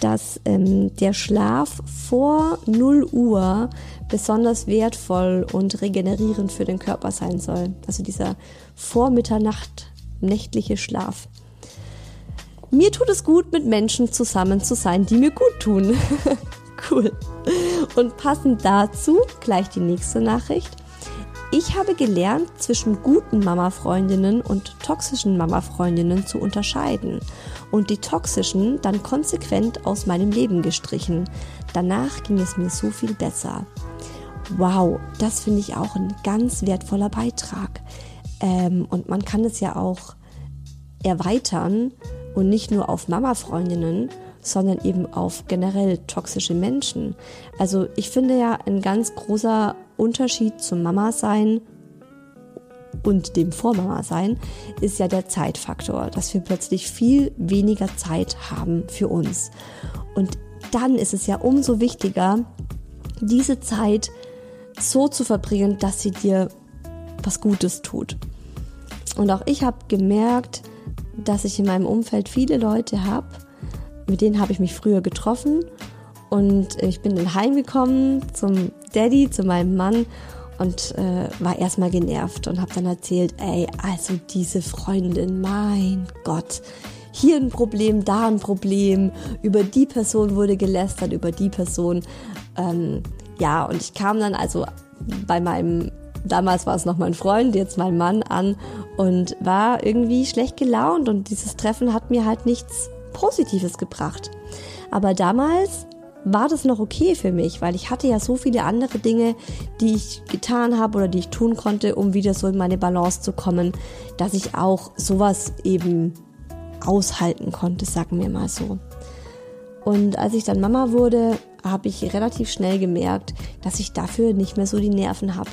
dass ähm, der Schlaf vor 0 Uhr besonders wertvoll und regenerierend für den Körper sein soll. Also dieser Vormitternacht nächtliche Schlaf. Mir tut es gut, mit Menschen zusammen zu sein, die mir gut tun. [laughs] cool. Und passend dazu gleich die nächste Nachricht. Ich habe gelernt, zwischen guten Mama-Freundinnen und toxischen Mama-Freundinnen zu unterscheiden und die toxischen dann konsequent aus meinem Leben gestrichen. Danach ging es mir so viel besser. Wow, das finde ich auch ein ganz wertvoller Beitrag. Ähm, und man kann es ja auch erweitern und nicht nur auf Mama-Freundinnen, sondern eben auf generell toxische Menschen. Also ich finde ja ein ganz großer Unterschied zum Mama sein und dem Vormama sein ist ja der Zeitfaktor, dass wir plötzlich viel weniger Zeit haben für uns. Und dann ist es ja umso wichtiger, diese Zeit so zu verbringen, dass sie dir was Gutes tut. Und auch ich habe gemerkt, dass ich in meinem Umfeld viele Leute habe, mit denen habe ich mich früher getroffen und ich bin dann heimgekommen zum Daddy, zu meinem Mann und äh, war erstmal genervt und habe dann erzählt, ey, also diese Freundin, mein Gott, hier ein Problem, da ein Problem, über die Person wurde gelästert, über die Person. Ähm, ja, und ich kam dann also bei meinem damals war es noch mein Freund, jetzt mein Mann an und war irgendwie schlecht gelaunt und dieses Treffen hat mir halt nichts Positives gebracht. Aber damals war das noch okay für mich, weil ich hatte ja so viele andere Dinge, die ich getan habe oder die ich tun konnte, um wieder so in meine Balance zu kommen, dass ich auch sowas eben aushalten konnte, sagen wir mal so. Und als ich dann Mama wurde, habe ich relativ schnell gemerkt, dass ich dafür nicht mehr so die Nerven habe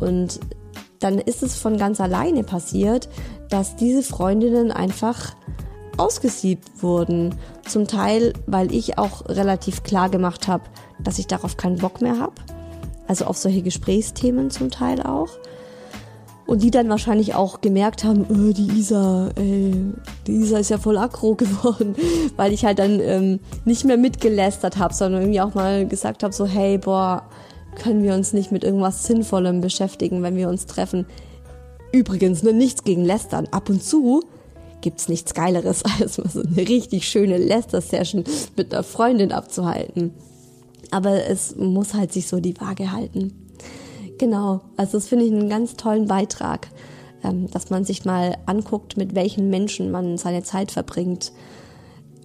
und dann ist es von ganz alleine passiert, dass diese Freundinnen einfach ausgesiebt wurden. Zum Teil, weil ich auch relativ klar gemacht habe, dass ich darauf keinen Bock mehr habe. Also auf solche Gesprächsthemen zum Teil auch. Und die dann wahrscheinlich auch gemerkt haben, oh, die Isa, ey, die Isa ist ja voll aggro [laughs] geworden, weil ich halt dann ähm, nicht mehr mitgelästert habe, sondern irgendwie auch mal gesagt habe, so hey, boah, können wir uns nicht mit irgendwas Sinnvollem beschäftigen, wenn wir uns treffen. Übrigens, ne, nichts gegen Lästern. Ab und zu gibt's nichts Geileres, [laughs] als mal so eine richtig schöne Läster-Session mit einer Freundin abzuhalten. Aber es muss halt sich so die Waage halten. Genau, also das finde ich einen ganz tollen Beitrag, ähm, dass man sich mal anguckt, mit welchen Menschen man seine Zeit verbringt.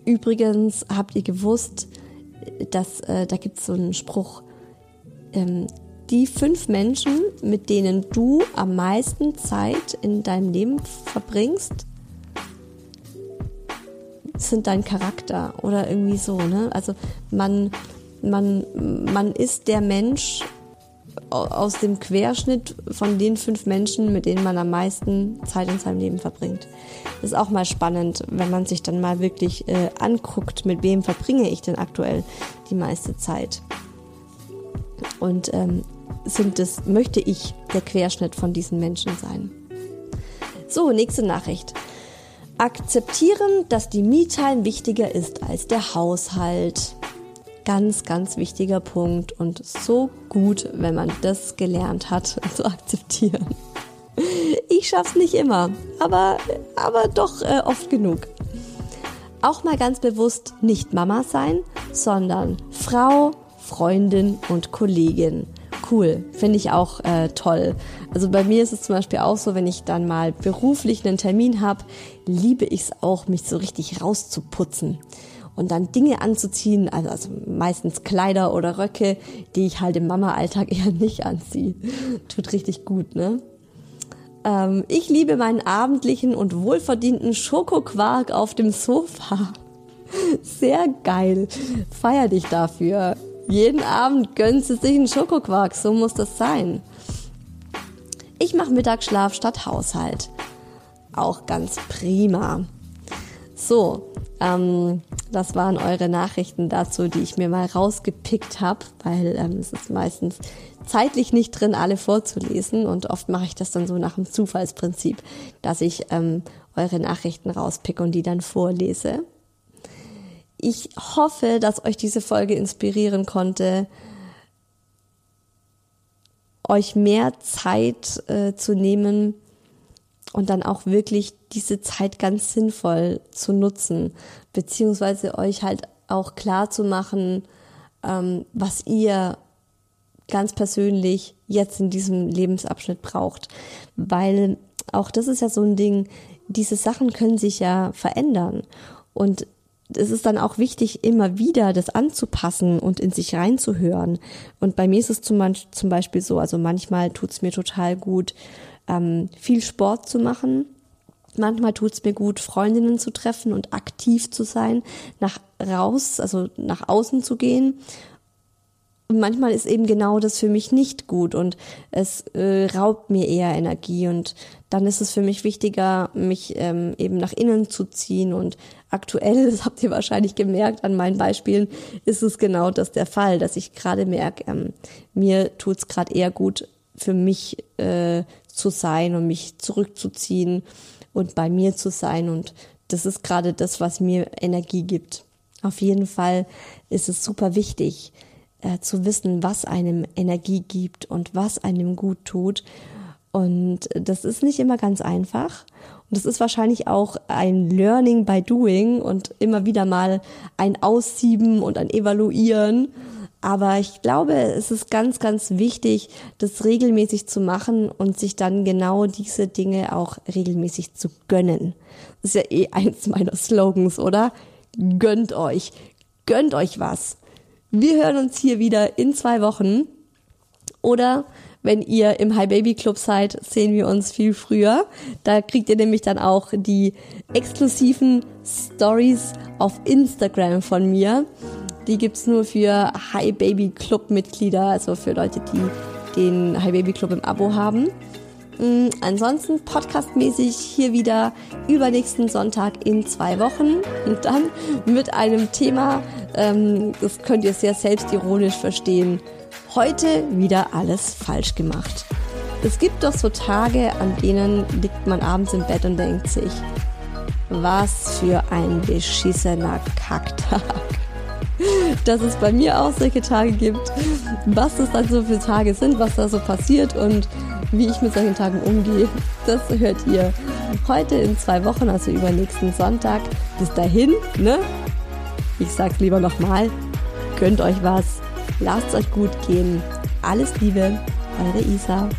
Übrigens habt ihr gewusst, dass äh, da gibt es so einen Spruch, ähm, die fünf Menschen, mit denen du am meisten Zeit in deinem Leben verbringst, sind dein Charakter oder irgendwie so, ne? Also man, man, man ist der Mensch aus dem Querschnitt von den fünf Menschen, mit denen man am meisten Zeit in seinem Leben verbringt. Das ist auch mal spannend, wenn man sich dann mal wirklich äh, anguckt, mit wem verbringe ich denn aktuell die meiste Zeit. Und ähm, sind es, möchte ich der Querschnitt von diesen Menschen sein. So, nächste Nachricht. Akzeptieren, dass die Me-Time wichtiger ist als der Haushalt. Ganz, ganz wichtiger Punkt und so gut, wenn man das gelernt hat [laughs] zu akzeptieren. Ich schaff's nicht immer, aber, aber doch äh, oft genug. Auch mal ganz bewusst nicht Mama sein, sondern Frau, Freundin und Kollegin. Cool, finde ich auch äh, toll. Also bei mir ist es zum Beispiel auch so, wenn ich dann mal beruflich einen Termin habe, liebe ich es auch, mich so richtig rauszuputzen und dann Dinge anzuziehen, also, also meistens Kleider oder Röcke, die ich halt im Mama-Alltag [laughs] eher nicht anziehe. Tut richtig gut, ne? Ähm, ich liebe meinen abendlichen und wohlverdienten Schokoquark auf dem Sofa. [laughs] Sehr geil. Feier dich dafür. Jeden Abend gönnst du sich einen Schokoquark, so muss das sein. Ich mache Mittagsschlaf statt Haushalt. Auch ganz prima. So, ähm, das waren eure Nachrichten dazu, die ich mir mal rausgepickt habe, weil ähm, es ist meistens zeitlich nicht drin, alle vorzulesen und oft mache ich das dann so nach dem Zufallsprinzip, dass ich ähm, eure Nachrichten rauspicke und die dann vorlese. Ich hoffe, dass euch diese Folge inspirieren konnte, euch mehr Zeit äh, zu nehmen und dann auch wirklich diese Zeit ganz sinnvoll zu nutzen, beziehungsweise euch halt auch klar zu machen, ähm, was ihr ganz persönlich jetzt in diesem Lebensabschnitt braucht. Weil auch das ist ja so ein Ding, diese Sachen können sich ja verändern. Und es ist dann auch wichtig, immer wieder das anzupassen und in sich reinzuhören. Und bei mir ist es zum, zum Beispiel so, also manchmal tut es mir total gut, ähm, viel Sport zu machen. Manchmal tut es mir gut, Freundinnen zu treffen und aktiv zu sein, nach raus, also nach außen zu gehen. Und manchmal ist eben genau das für mich nicht gut und es äh, raubt mir eher Energie und dann ist es für mich wichtiger, mich ähm, eben nach innen zu ziehen und aktuell, [laughs] das habt ihr wahrscheinlich gemerkt an meinen Beispielen, ist es genau das der Fall, dass ich gerade merke, ähm, mir tut's gerade eher gut, für mich äh, zu sein und mich zurückzuziehen und bei mir zu sein und das ist gerade das, was mir Energie gibt. Auf jeden Fall ist es super wichtig äh, zu wissen, was einem Energie gibt und was einem gut tut. Und das ist nicht immer ganz einfach. Und das ist wahrscheinlich auch ein Learning by Doing und immer wieder mal ein Aussieben und ein Evaluieren. Aber ich glaube, es ist ganz, ganz wichtig, das regelmäßig zu machen und sich dann genau diese Dinge auch regelmäßig zu gönnen. Das ist ja eh eins meiner Slogans, oder? Gönnt euch. Gönnt euch was. Wir hören uns hier wieder in zwei Wochen. Oder wenn ihr im Hi Baby Club seid, sehen wir uns viel früher. Da kriegt ihr nämlich dann auch die exklusiven Stories auf Instagram von mir. Die gibt's nur für Hi Baby Club Mitglieder, also für Leute, die den Hi Baby Club im Abo haben. Mm, ansonsten podcastmäßig hier wieder übernächsten Sonntag in zwei Wochen und dann mit einem Thema, ähm, das könnt ihr sehr selbstironisch verstehen. Heute wieder alles falsch gemacht. Es gibt doch so Tage, an denen liegt man abends im Bett und denkt sich, was für ein beschissener Kacktag. Dass es bei mir auch solche Tage gibt, was es dann so für Tage sind, was da so passiert und wie ich mit solchen Tagen umgehe, das hört ihr heute in zwei Wochen, also übernächsten Sonntag. Bis dahin, ne? Ich sag's lieber nochmal, gönnt euch was, lasst euch gut gehen. Alles Liebe, eure Isa.